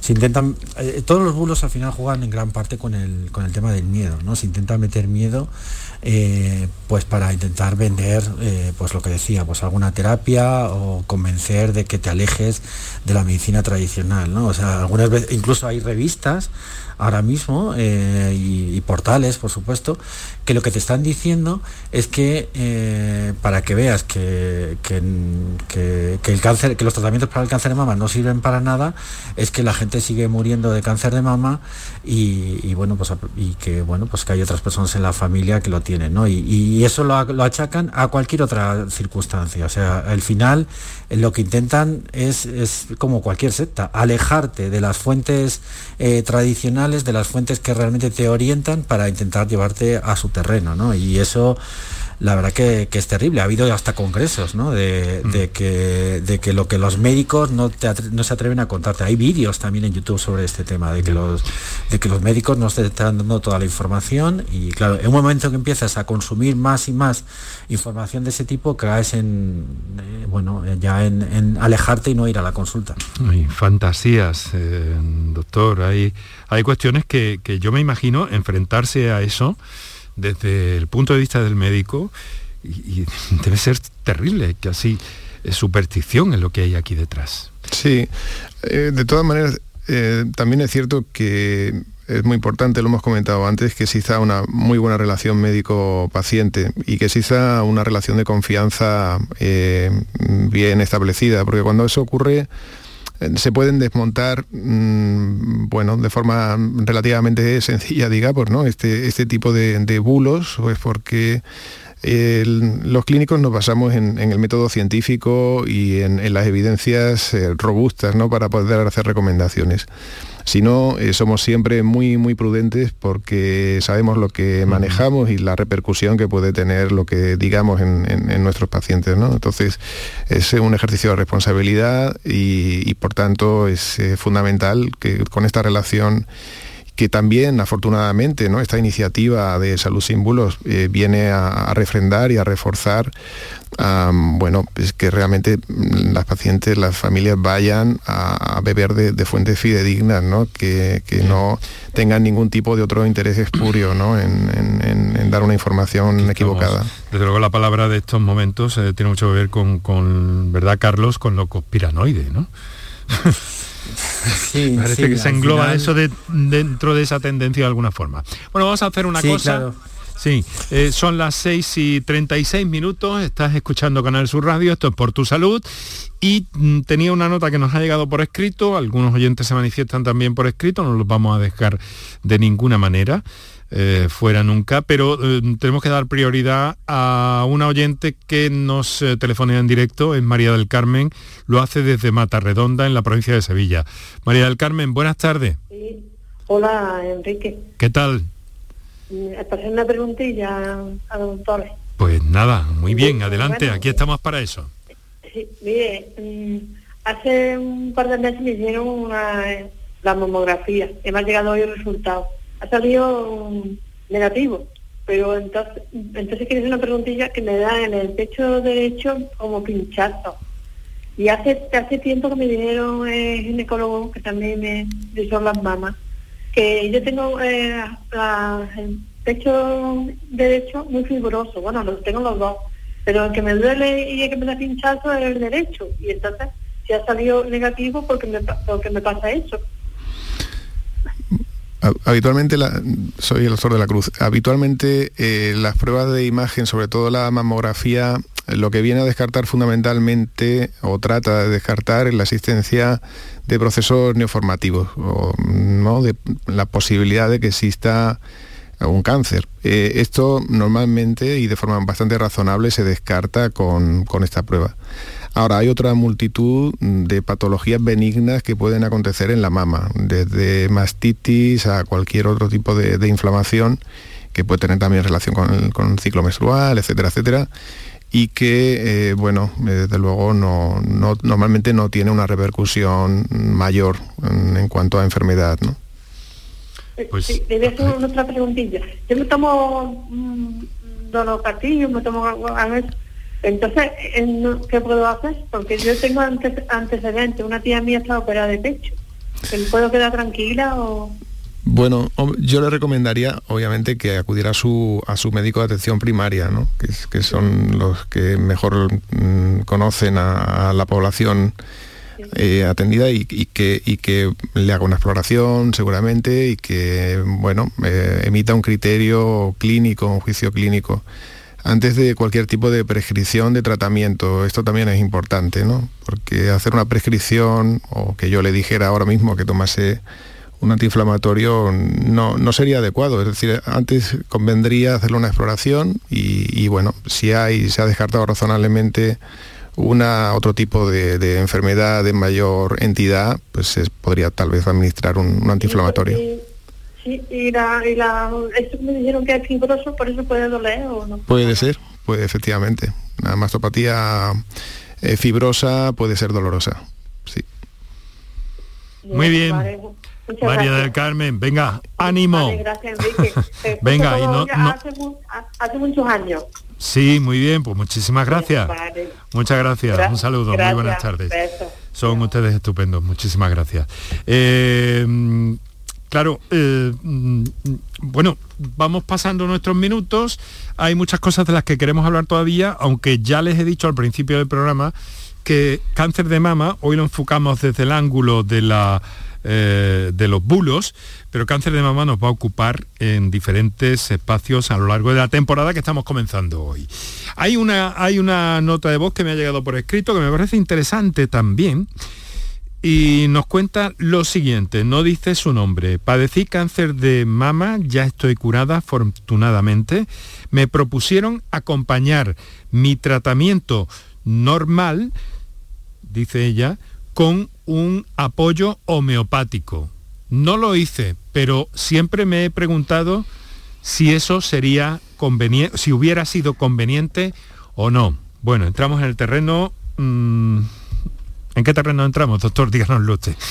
Se intentan, eh, todos los bulos al final juegan en gran parte con el, con el tema del miedo, ¿no? Se intenta meter miedo eh, pues para intentar vender, eh, pues lo que decía, pues alguna terapia o convencer de que te alejes de la medicina tradicional, ¿no? O sea, algunas veces, incluso hay revistas ahora mismo eh, y, portales, por supuesto, que lo que te están diciendo es que eh, para que veas que, que, el cáncer, que los tratamientos para el cáncer de mama no sirven para nada, es que la gente sigue muriendo de cáncer de mama y, bueno, pues y que bueno, pues que hay otras personas en la familia que lo tienen, ¿no? Y, eso lo, achacan a cualquier otra circunstancia. O sea, al final lo que intentan es, es como cualquier secta, alejarte de las fuentes eh, tradicionales de las fuentes que realmente te orientan para intentar llevarte a su terreno, ¿no? Y eso la verdad que, es terrible. Ha habido hasta congresos ¿no? de, mm. que, de que lo que los médicos no, no se atreven a contarte. Hay vídeos también en YouTube sobre este tema, de que, los, de que los médicos no te están dando toda la información y claro, en un momento que empiezas a consumir más y más información de ese tipo, caes en, eh, bueno, ya en, alejarte y no ir a la consulta. Hay fantasías, eh, doctor. Hay, hay cuestiones que, que yo me imagino enfrentarse a eso desde el punto de vista del médico y, debe ser terrible, que así es superstición en lo que hay aquí detrás. Sí, eh, de todas maneras, eh, también es cierto que es muy importante, lo hemos comentado antes, que exista una muy buena relación médico-paciente y que exista una relación de confianza eh, bien establecida, porque cuando eso ocurre eh, se pueden desmontar, mm, bueno, de forma relativamente sencilla, digamos, ¿no? Este, este tipo de, bulos, pues porque los clínicos nos basamos en, el método científico y en, las evidencias eh, robustas, ¿no? Para poder hacer recomendaciones. Si no, eh, somos siempre muy, muy prudentes porque sabemos lo que manejamos y la repercusión que puede tener lo que digamos en, nuestros pacientes. Entonces, es un ejercicio de responsabilidad y, por tanto es eh, fundamental que con esta relación que también afortunadamente ¿no? esta iniciativa de Salud Símbolos eh, viene a, refrendar y a reforzar bueno, pues que realmente las pacientes, las familias vayan a, beber de, fuentes fidedignas, ¿no? Que, no tengan ningún tipo de otro interés espurio ¿no? en, dar una información equivocada. Desde luego la palabra de estos momentos eh, tiene mucho que ver con, ¿verdad, Carlos? Con lo conspiranoide, ¿no? Sí, Parece que se engloba eso de, dentro de esa tendencia de alguna forma. Bueno, vamos a hacer una cosa. Sí, eh, son las 6 y 36 minutos, estás escuchando Canal Sur Radio, esto es por tu salud. Y mm, tenía una nota que nos ha llegado por escrito, algunos oyentes se manifiestan también por escrito, no los vamos a dejar de ninguna manera. Eh, fuera nunca, pero eh, tenemos que dar prioridad a una oyente que nos eh, telefona en directo, es María del Carmen, lo hace desde Mata Redonda, en la provincia de Sevilla. María del Carmen, buenas tardes. Hola, Enrique. ¿Qué tal? Mm, hacer una preguntilla a los doctores. Pues nada, muy bien, adelante, aquí estamos para eso. Sí, mire, mm, hace un par de meses me hicieron una, la mamografía y me ha llegado hoy el resultado salido negativo. Pero entonces, entonces quiero hacer una preguntilla que me da en el pecho derecho como pinchazo. Y hace, hace tiempo que me dijeron el ginecólogo, que también me hizo las mamas, que yo tengo eh, el pecho derecho muy fibroso, bueno, lo tengo los dos, pero el que me duele y el que me da pinchazo es el derecho. Y entonces, si ha salido negativo, porque me, porque me pasa eso. Habitualmente, soy el doctor de la Cruz, habitualmente eh, las pruebas de imagen, sobre todo la mamografía, lo que viene a descartar fundamentalmente o trata de descartar es la existencia de procesos neoformativos o ¿no? de la posibilidad de que exista un cáncer. Eh, esto normalmente y de forma bastante razonable se descarta con, con esta prueba. Ahora, hay otra multitud de patologías benignas que pueden acontecer en la mama, desde mastitis a cualquier otro tipo de, inflamación que puede tener también relación con el, ciclo menstrual, etcétera, etcétera, y que, eh, bueno, eh, desde luego no, normalmente no tiene una repercusión mayor en, cuanto a enfermedad, ¿no? Eh, pues, sí, le voy a hacer otra preguntilla. Yo me tomo mmm, me tomo entonces, ¿qué puedo hacer? Porque yo tengo antecedentes, una tía mía está operada de pecho. ¿Puedo quedar tranquila o...? Bueno, yo le recomendaría, obviamente, que acudiera a su, a su médico de atención primaria, ¿no? que, son los que mejor mm, conocen a, la población eh, atendida y, que, y que le haga una exploración seguramente y que, bueno, eh, emita un criterio clínico, un juicio clínico antes de cualquier tipo de prescripción de tratamiento. Esto también es importante, ¿no? Porque hacer una prescripción o que yo le dijera ahora mismo que tomase un antiinflamatorio no, no sería adecuado. Es decir, antes convendría hacerle una exploración y, bueno, si hay, se ha descartado razonablemente una otro tipo de, enfermedad de mayor entidad, pues se podría tal vez administrar un antiinflamatorio y la, y la, esto me dijeron que es fibroso, por eso puede doler o no. Puede ser, puede efectivamente. La mastopatía eh, fibrosa puede ser dolorosa, sí. Muy bien. María del Carmen, venga, ánimo. gracias, Enrique. venga, y no, Hace, muchos años. Sí, muy bien, pues muchísimas gracias. Muchas gracias, un saludo, muy buenas tardes. Son ustedes estupendos, muchísimas gracias. Eh, Claro, eh, mm, bueno, vamos pasando nuestros minutos. Hay muchas cosas de las que queremos hablar todavía, aunque ya les he dicho al principio del programa que cáncer de mama, hoy lo enfocamos desde el ángulo de, la, eh, de los bulos, pero cáncer de mama nos va a ocupar en diferentes espacios a lo largo de la temporada que estamos comenzando hoy. Hay una, hay una nota de voz que me ha llegado por escrito que me parece interesante también y nos cuenta lo siguiente, no dice su nombre. Padecí cáncer de mama, ya estoy curada afortunadamente. Me propusieron acompañar mi tratamiento normal, dice ella, con un apoyo homeopático. No lo hice, pero siempre me he preguntado si eso sería conveniente, si hubiera sido conveniente o no. Bueno, entramos en el terreno... Mm, ¿En qué terreno entramos, doctor? Díganoslo usted.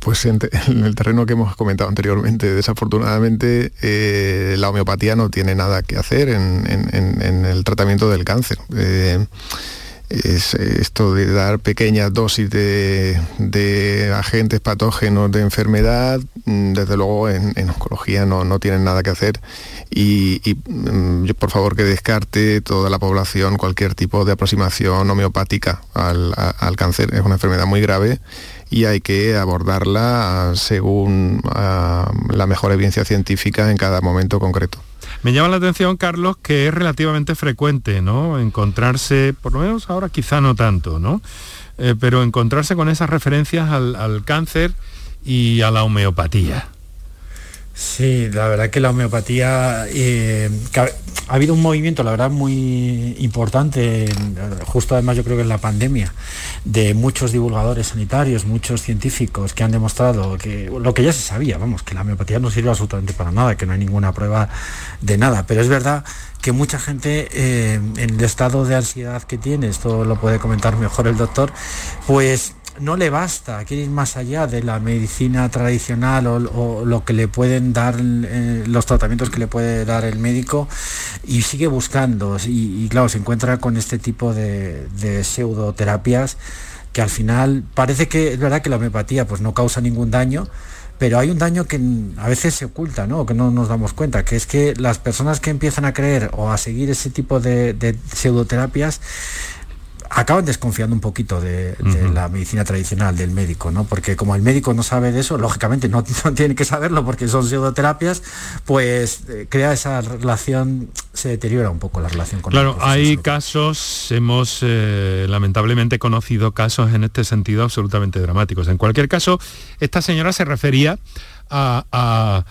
Pues en, el terreno que hemos comentado anteriormente, desafortunadamente eh, la homeopatía no tiene nada que hacer en, el tratamiento del cáncer. Eh, es esto de dar pequeñas dosis de, agentes patógenos de enfermedad, mm, desde luego en, oncología no, no, tienen nada que hacer y, mm, yo por favor que descarte toda la población cualquier tipo de aproximación homeopática al, cáncer. Es una enfermedad muy grave y hay que abordarla según ah, la mejor evidencia científica en cada momento concreto. Me llama la atención, Carlos, que es relativamente frecuente, ¿no? Encontrarse, por lo menos ahora quizá no tanto, ¿no? Eh, pero encontrarse con esas referencias al cáncer y a la homeopatía. Sí, la verdad que la homeopatía eh, ha, habido un movimiento, la verdad, muy importante, justo además yo creo que en la pandemia, de muchos divulgadores sanitarios, muchos científicos que han demostrado que lo que ya se sabía, vamos, que la homeopatía no sirve absolutamente para nada, que no hay ninguna prueba de nada. Pero es verdad que mucha gente eh, en el estado de ansiedad que tiene, esto lo puede comentar mejor el doctor, pues no le basta, quiere ir más allá de la medicina tradicional o, lo que le pueden dar, eh, los tratamientos que le puede dar el médico y sigue buscando y, claro, se encuentra con este tipo de, pseudoterapias que al final parece que es verdad que la homeopatía pues no causa ningún daño, pero hay un daño que a veces se oculta, ¿no? que no nos damos cuenta, que es que las personas que empiezan a creer o a seguir ese tipo de, de pseudoterapias acaban desconfiando un poquito de, la medicina tradicional, del médico, ¿no? Porque como el médico no sabe de eso, lógicamente no, tiene que saberlo porque son pseudoterapias, pues eh, crea esa relación, se deteriora un poco la relación con Claro, hay casos, hemos eh, lamentablemente conocido casos en este sentido absolutamente dramáticos. En cualquier caso, esta señora se refería a a,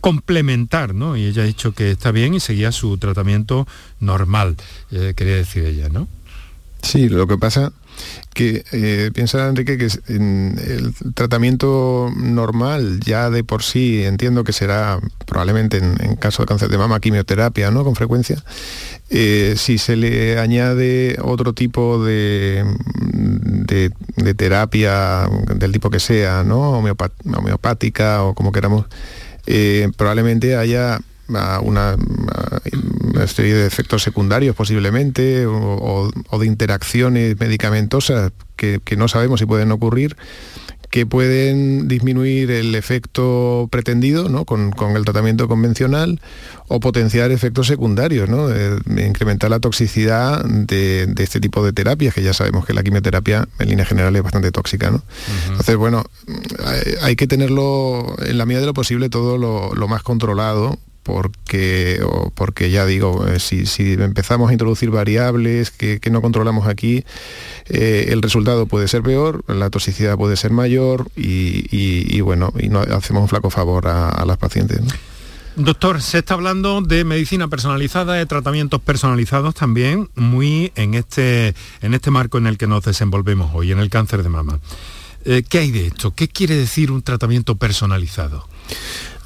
complementar, ¿no? Y ella ha dicho que está bien y seguía su tratamiento normal, eh, quería decir ella, ¿no? Sí, lo que pasa que eh, piensa Enrique que en el tratamiento normal ya de por sí entiendo que será probablemente en, caso de cáncer de mama quimioterapia no con frecuencia eh, si se le añade otro tipo de, de, terapia del tipo que sea, ¿no? homeopática o como queramos, eh, probablemente haya ah, una, serie de efectos secundarios posiblemente o, de interacciones medicamentosas que, no sabemos si pueden ocurrir que pueden disminuir el efecto pretendido con, el tratamiento convencional o potenciar efectos secundarios, ¿no? incrementar la toxicidad de, este tipo de terapias, que ya sabemos que la quimioterapia en línea general es bastante tóxica. ¿no? Entonces, bueno, hay, que tenerlo en la medida de lo posible todo lo más controlado porque, porque ya digo, eh, si, empezamos a introducir variables que, no controlamos aquí, eh, el resultado puede ser peor, la toxicidad puede ser mayor y, bueno, y no hacemos un flaco favor a, las pacientes. Doctor, se está hablando de medicina personalizada, de tratamientos personalizados también, muy en este, en este marco en el que nos desenvolvemos hoy, en el cáncer de mama. Eh, ¿Qué hay de esto? ¿Qué quiere decir un tratamiento personalizado?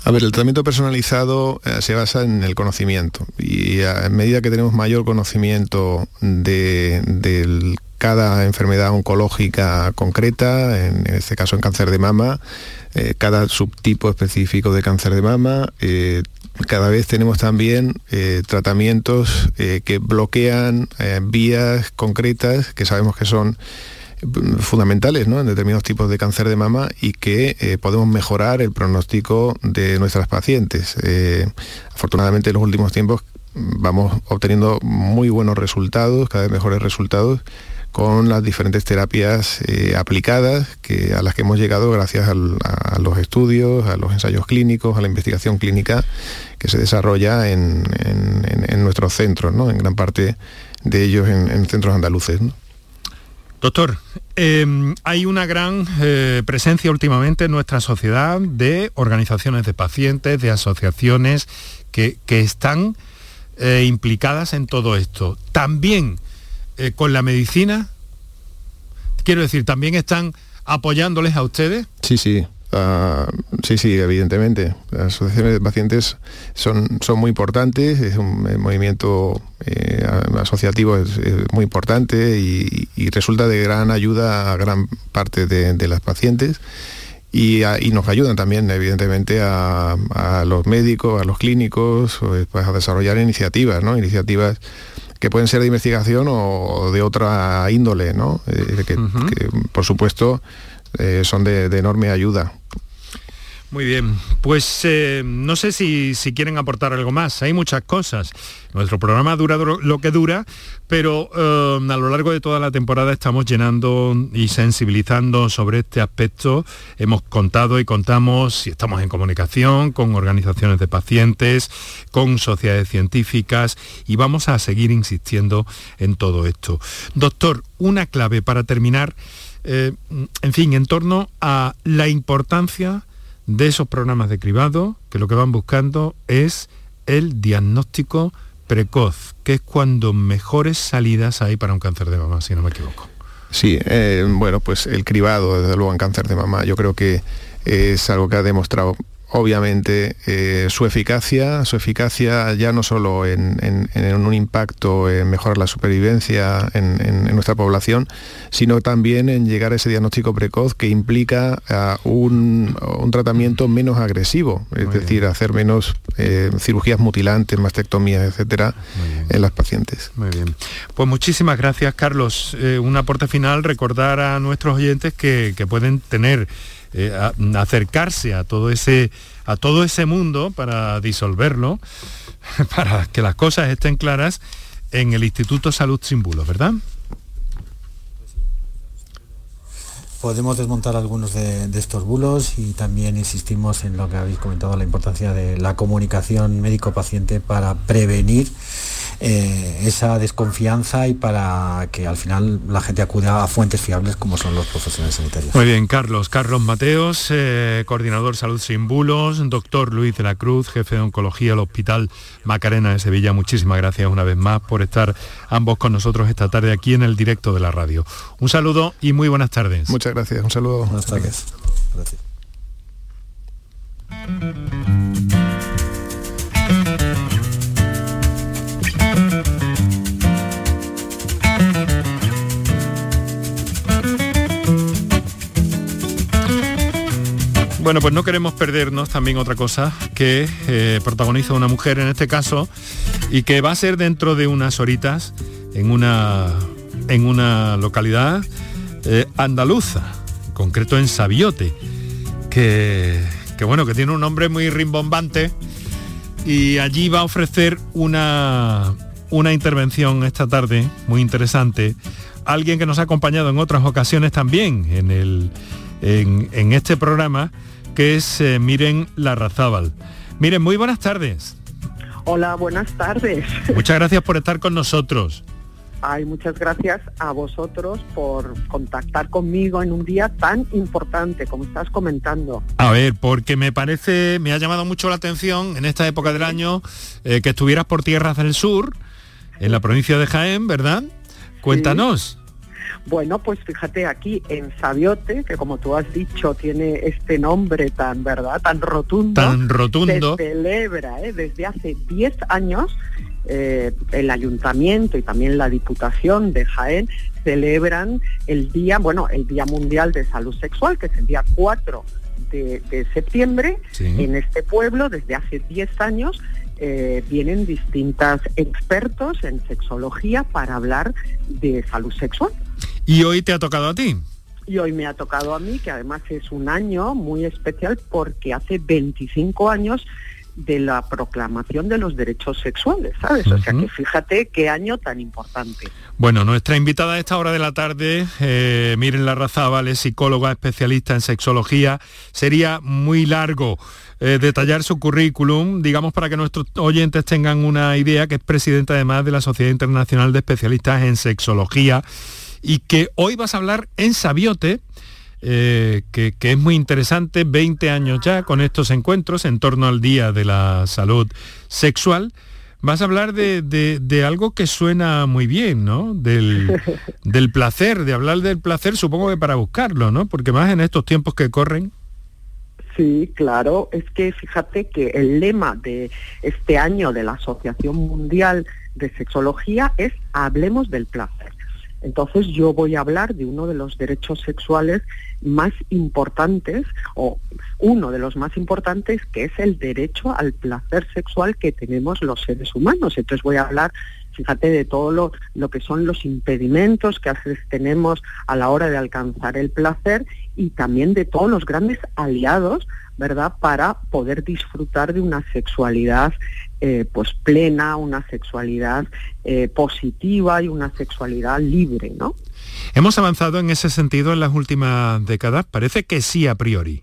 A ver, el tratamiento personalizado eh, se basa en el conocimiento. Y a medida que tenemos mayor conocimiento de, cada enfermedad oncológica concreta, en, este caso en cáncer de mama, eh, cada subtipo específico de cáncer de mama, eh, cada vez tenemos también tratamientos que bloquean vías concretas que sabemos que son fundamentales en determinados tipos de cáncer de mama y que eh, podemos mejorar el pronóstico de nuestras pacientes. Eh, afortunadamente en los últimos tiempos vamos obteniendo muy buenos resultados, cada vez mejores resultados con las diferentes terapias eh, aplicadas que, a las que hemos llegado gracias a los estudios, a los ensayos clínicos, a la investigación clínica que se desarrolla en, nuestros centros, ¿no? en gran parte de ellos en, centros andaluces. Doctor, em, hay una gran eh, presencia últimamente en nuestra sociedad de organizaciones de pacientes, de asociaciones que, están eh, implicadas en todo esto. También eh, con la medicina, quiero decir, también están apoyándoles a ustedes. Sí, sí. Ah, sí, sí, evidentemente. Las asociaciones de pacientes son, son muy importantes, es un movimiento eh, asociativo es, muy importante y, resulta de gran ayuda a gran parte de, las pacientes. Y, nos ayudan también, evidentemente, a, los médicos, a los clínicos, pues, a desarrollar iniciativas, ¿no? Iniciativas que pueden ser de investigación o de otra índole, ¿no? Eh, que, por supuesto, eh, son de, enorme ayuda. Muy bien, pues eh, no sé si, quieren aportar algo más, hay muchas cosas. Nuestro programa dura lo que dura, pero eh, a lo largo de toda la temporada estamos llenando y sensibilizando sobre este aspecto. Hemos contado y contamos y estamos en comunicación con organizaciones de pacientes, con sociedades científicas y vamos a seguir insistiendo en todo esto. Doctor, una clave para terminar eh, en fin, en torno a la importancia de esos programas de cribado, que lo que van buscando es el diagnóstico precoz, que es cuando mejores salidas hay para un cáncer de mama, si no me equivoco. Sí, eh, bueno, pues el cribado, desde luego, en cáncer de mama, yo creo que es algo que ha demostrado obviamente eh, su eficacia, su eficacia ya no solo en, un impacto en mejorar la supervivencia en, nuestra población, sino también en llegar a ese diagnóstico precoz que implica un, tratamiento menos agresivo, es decir, hacer menos eh, cirugías mutilantes, mastectomías, etcétera, en las pacientes. Muy bien. Pues muchísimas gracias, Carlos. Eh, un aporte final, recordar a nuestros oyentes que, que pueden tener eh, acercarse a todo ese a todo ese mundo para disolverlo, para que las cosas estén claras en el Instituto Salud Símbolos, ¿verdad? Podemos desmontar algunos de, estos bulos y también insistimos en lo que habéis comentado, la importancia de la comunicación médico-paciente para prevenir eh, esa desconfianza y para que al final la gente acuda a fuentes fiables como son los profesionales sanitarios. Muy bien, Carlos. Carlos Mateos, eh, coordinador Salud Sin Bulos, doctor Luis de la Cruz, jefe de Oncología del Hospital Macarena de Sevilla. Muchísimas gracias una vez más por estar ambos con nosotros esta tarde aquí en el directo de la radio. Un saludo y muy buenas tardes. Muchas gracias. Un saludo. Buenas tardes. Gracias. Bueno, pues no queremos perdernos también otra cosa que eh, protagoniza una mujer en este caso y que va a ser dentro de unas horitas en una, en una localidad eh, andaluza, en concreto en Sabiote, que, que bueno, que tiene un nombre muy rimbombante y allí va a ofrecer una, una intervención esta tarde muy interesante. Alguien que nos ha acompañado en otras ocasiones también en, el, en, en este programa que es eh, Miren Larrazábal. Miren, muy buenas tardes. Hola, buenas tardes. Muchas gracias por estar con nosotros. Ay, muchas gracias a vosotros por contactar conmigo en un día tan importante como estás comentando. A ver, porque me parece, me ha llamado mucho la atención en esta época del año eh, que estuvieras por tierras del sur, en la provincia de Jaén, ¿verdad? Cuéntanos. Bueno, pues fíjate aquí en Sabiote, que como tú has dicho tiene este nombre tan, ¿verdad? Tan rotundo. Tan rotundo. Se celebra ¿eh? desde hace 10 años eh, el ayuntamiento y también la Diputación de Jaén celebran el día, bueno, el Día Mundial de Salud Sexual, que es el día 4 de, septiembre, en este pueblo desde hace 10 años. Eh, vienen distintas expertos en sexología para hablar de salud sexual. ¿Y hoy te ha tocado a ti? Y hoy me ha tocado a mí, que además es un año muy especial porque hace 25 años de la proclamación de los derechos sexuales, ¿sabes? O sea que fíjate qué año tan importante. Bueno, nuestra invitada a esta hora de la tarde, eh, Miren Larrazábal, es psicóloga especialista en sexología. Sería muy largo eh, detallar su currículum, digamos, para que nuestros oyentes tengan una idea, que es presidenta además de la Sociedad Internacional de Especialistas en Sexología y que hoy vas a hablar en Sabiote, eh, que, es muy interesante, 20 años ya con estos encuentros en torno al Día de la Salud Sexual. Vas a hablar de, algo que suena muy bien, ¿no? Del, del, placer, de hablar del placer, supongo que para buscarlo, ¿no? Porque más en estos tiempos que corren. Sí, claro, es que fíjate que el lema de este año de la Asociación Mundial de Sexología es Hablemos del placer. Entonces yo voy a hablar de uno de los derechos sexuales más importantes, o uno de los más importantes, que es el derecho al placer sexual que tenemos los seres humanos. Entonces voy a hablar, fíjate, de todo lo, que son los impedimentos que tenemos a la hora de alcanzar el placer y también de todos los grandes aliados ¿verdad? Para poder disfrutar de una sexualidad eh, pues plena, una sexualidad eh, positiva y una sexualidad libre, ¿no? ¿Hemos avanzado en ese sentido en las últimas décadas? Parece que sí a priori.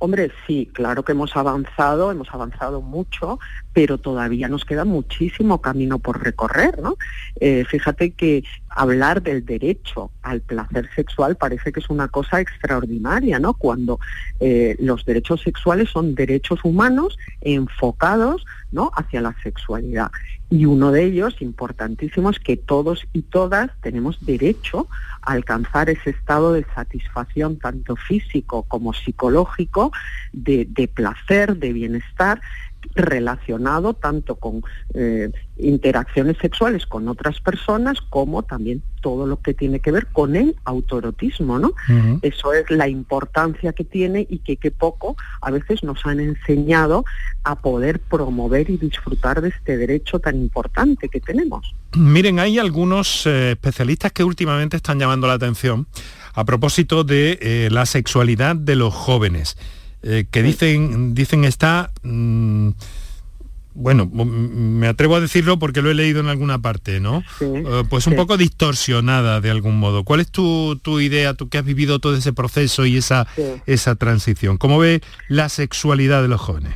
Hombre, sí, claro que hemos avanzado, hemos avanzado mucho, pero todavía nos queda muchísimo camino por recorrer, ¿no? Eh, fíjate que hablar del derecho al placer sexual parece que es una cosa extraordinaria, ¿no? Cuando eh, los derechos sexuales son derechos humanos enfocados, ¿no? Hacia la sexualidad. Y uno de ellos, importantísimo, es que todos y todas tenemos derecho a alcanzar ese estado de satisfacción, tanto físico como psicológico, de, placer, de bienestar, relacionado tanto con eh, interacciones sexuales con otras personas como también todo lo que tiene que ver con el autoerotismo, ¿no? Eso es la importancia que tiene y que, que poco a veces nos han enseñado a poder promover y disfrutar de este derecho tan importante que tenemos. Miren, hay algunos eh, especialistas que últimamente están llamando la atención a propósito de eh, la sexualidad de los jóvenes. Eh, que dicen, dicen está, mm, bueno, me atrevo a decirlo porque lo he leído en alguna parte, ¿no? Eh, pues un poco distorsionada de algún modo. ¿Cuál es tu, tu, idea, tú que has vivido todo ese proceso y esa, esa transición? ¿Cómo ve la sexualidad de los jóvenes?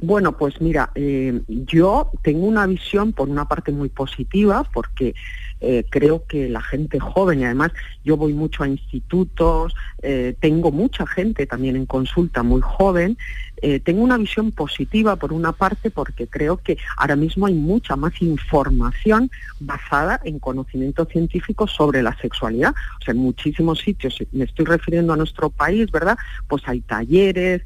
Bueno, pues mira, eh, yo tengo una visión por una parte muy positiva porque eh, creo que la gente joven, y además yo voy mucho a institutos, eh, tengo mucha gente también en consulta muy joven, eh, tengo una visión positiva por una parte porque creo que ahora mismo hay mucha más información basada en conocimiento científico sobre la sexualidad. O sea, en muchísimos sitios, me estoy refiriendo a nuestro país, ¿verdad? Pues hay talleres,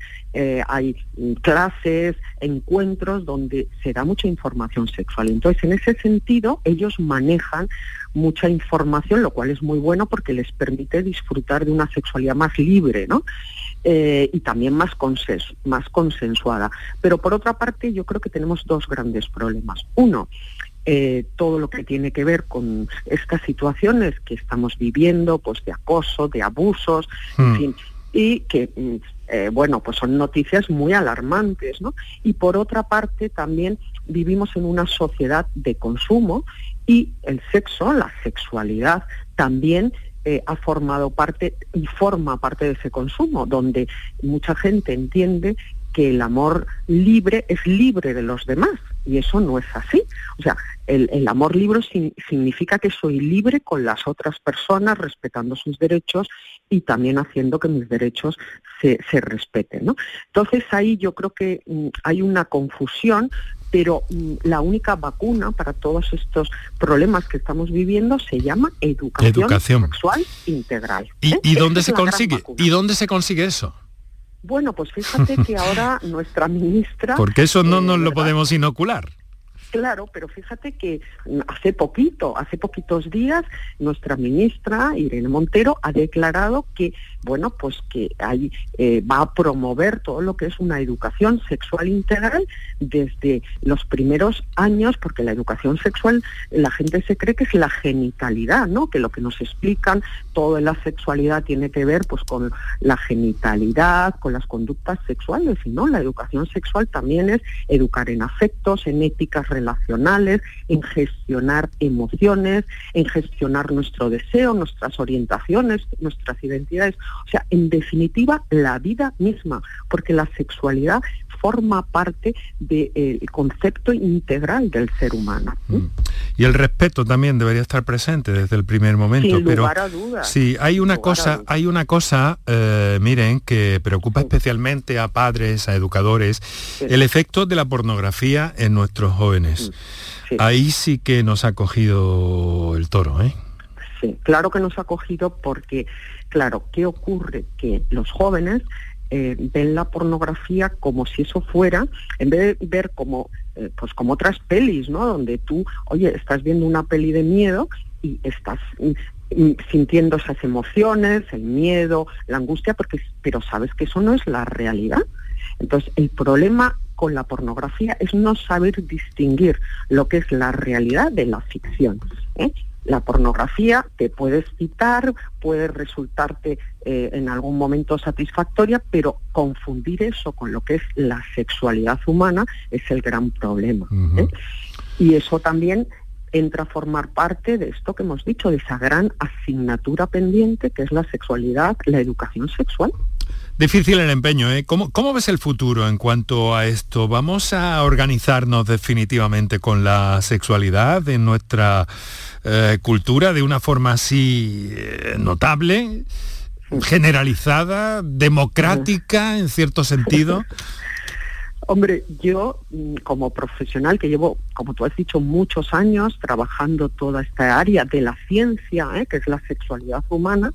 hay mm, clases, encuentros donde se da mucha información sexual. Entonces, en ese sentido, ellos manejan mucha información, lo cual es muy bueno porque les permite disfrutar de una sexualidad más libre, ¿no? Eh, y también más, más consensuada. Pero por otra parte, yo creo que tenemos dos grandes problemas. Uno, eh, todo lo que tiene que ver con estas situaciones que estamos viviendo, pues de acoso, de abusos, en hmm. fin, y que mm, eh, bueno, pues son noticias muy alarmantes, ¿no? Y por otra parte también vivimos en una sociedad de consumo y el sexo, la sexualidad, también eh, ha formado parte y forma parte de ese consumo, donde mucha gente entiende que el amor libre es libre de los demás y eso no es así. O sea, el, amor libre significa que soy libre con las otras personas, respetando sus derechos y también haciendo que mis derechos se, se respeten. ¿no? Entonces ahí yo creo que mm, hay una confusión pero mm, la única vacuna para todos estos problemas que estamos viviendo se llama educación, sexual integral. ¿Y, ¿eh? dónde se consigue? ¿Y dónde se consigue eso? Bueno, pues fíjate que ahora nuestra ministra... Porque eso no nos lo eh, podemos inocular. Claro, pero fíjate que hace poquito, hace poquitos días, nuestra ministra Irene Montero ha declarado que, bueno, pues que eh, va a promover todo lo que es una educación sexual integral desde los primeros años, porque la educación sexual, la gente se cree que es la genitalidad, ¿no? Que lo que nos explican, toda la sexualidad tiene que ver, pues, con la genitalidad, con las conductas sexuales, y no, la educación sexual también es educar en afectos, en éticas relacionales, en gestionar emociones, en gestionar nuestro deseo, nuestras orientaciones, nuestras identidades. O sea, en definitiva, la vida misma, porque la sexualidad forma parte del concepto integral del ser humano. Mm. Y el respeto también debería estar presente desde el primer momento. Sin pero lugar a dudas. Sí, hay una cosa, hay una cosa, eh, miren, que preocupa especialmente a padres, a educadores, el efecto de la pornografía en nuestros jóvenes. Mm. Ahí sí que nos ha cogido el toro, ¿eh? Sí, claro que nos ha cogido porque, claro, ¿qué ocurre? Que los jóvenes eh, ven la pornografía como si eso fuera, en vez de ver como, eh, pues como otras pelis, ¿no? Donde tú, oye, estás viendo una peli de miedo y estás mm, mm, sintiendo esas emociones, el miedo, la angustia, porque, pero sabes que eso no es la realidad. Entonces, el problema con la pornografía es no saber distinguir lo que es la realidad de la ficción. ¿eh? La pornografía te puede excitar, puede resultarte eh, en algún momento satisfactoria, pero confundir eso con lo que es la sexualidad humana es el gran problema. ¿eh? Y eso también entra a formar parte de esto que hemos dicho, de esa gran asignatura pendiente que es la sexualidad, la educación sexual. Difícil el empeño, ¿eh? ¿Cómo, ¿Cómo, ves el futuro en cuanto a esto? ¿Vamos a organizarnos definitivamente con la sexualidad en nuestra eh, cultura de una forma así eh, notable, generalizada, democrática en cierto sentido? Hombre, yo mm, como profesional que llevo, como tú has dicho, muchos años trabajando toda esta área de la ciencia, ¿eh? que es la sexualidad humana,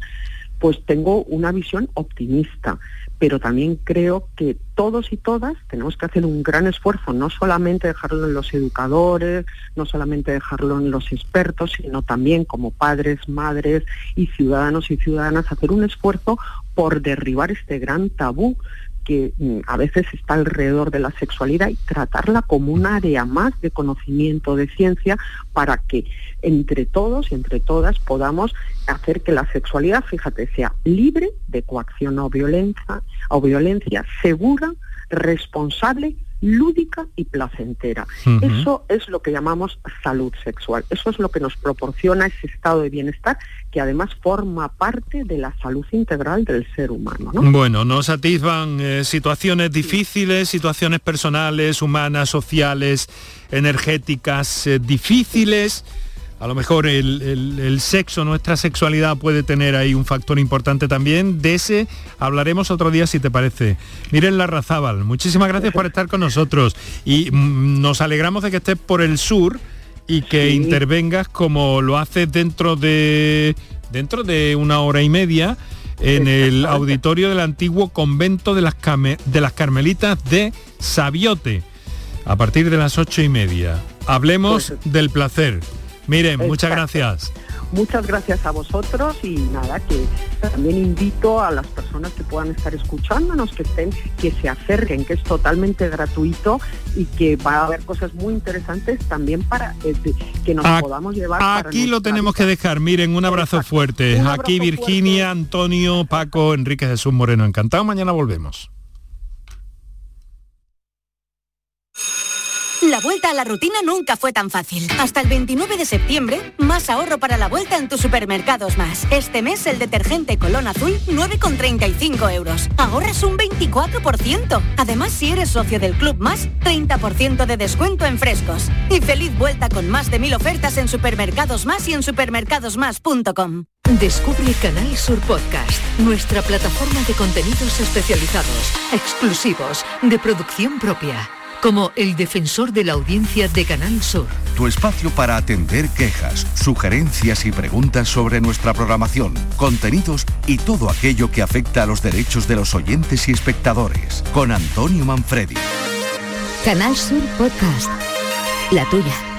pues tengo una visión optimista, pero también creo que todos y todas tenemos que hacer un gran esfuerzo, no solamente dejarlo en los educadores, no solamente dejarlo en los expertos, sino también como padres, madres y ciudadanos y ciudadanas, hacer un esfuerzo por derribar este gran tabú que mm, a veces está alrededor de la sexualidad y tratarla como un área más de conocimiento de ciencia para que entre todos y entre todas podamos hacer que la sexualidad, fíjate, sea libre de coacción o violencia, o violencia segura, responsable lúdica y placentera. Eso es lo que llamamos salud sexual. Eso es lo que nos proporciona ese estado de bienestar que además forma parte de la salud integral del ser humano. Bueno, nos atisban eh, situaciones difíciles, situaciones personales, humanas, sociales, energéticas eh, difíciles a lo mejor el, sexo, nuestra sexualidad puede tener ahí un factor importante también. De ese hablaremos otro día si te parece. Miren la Razábal, muchísimas gracias por estar con nosotros y mm, nos alegramos de que estés por el sur y que intervengas como lo haces dentro de dentro de una hora y media en el auditorio del antiguo convento de las, de las Carmelitas de Sabiote a partir de las ocho y media. Hablemos pues del placer. Miren, muchas gracias. Muchas gracias a vosotros y nada, que también invito a las personas que puedan estar escuchándonos, que estén, que se acerquen, que es totalmente gratuito y que va a haber cosas muy interesantes también para eh, que nos podamos llevar. Aquí lo tenemos que dejar, miren, un abrazo fuerte. aquí Virginia, Antonio, Paco, Enrique Jesús Moreno, encantado, mañana volvemos. La vuelta a la rutina nunca fue tan fácil. Hasta el 29 de septiembre, más ahorro para la vuelta en tus supermercados más. Este mes el detergente Colón Azul 9,35 euros. Ahorras un 24%. Además, si eres socio del Club Más, 30% de descuento en frescos. Y feliz vuelta con más de mil ofertas en supermercados más y en supermercadosmás.com. Descubre Canal Sur Podcast, nuestra plataforma de contenidos especializados, exclusivos, de producción propia como el defensor de la audiencia de Canal Sur. Tu espacio para atender quejas, sugerencias y preguntas sobre nuestra programación, contenidos y todo aquello que afecta a los derechos de los oyentes y espectadores. Con Antonio Manfredi. Canal Sur Podcast. La tuya.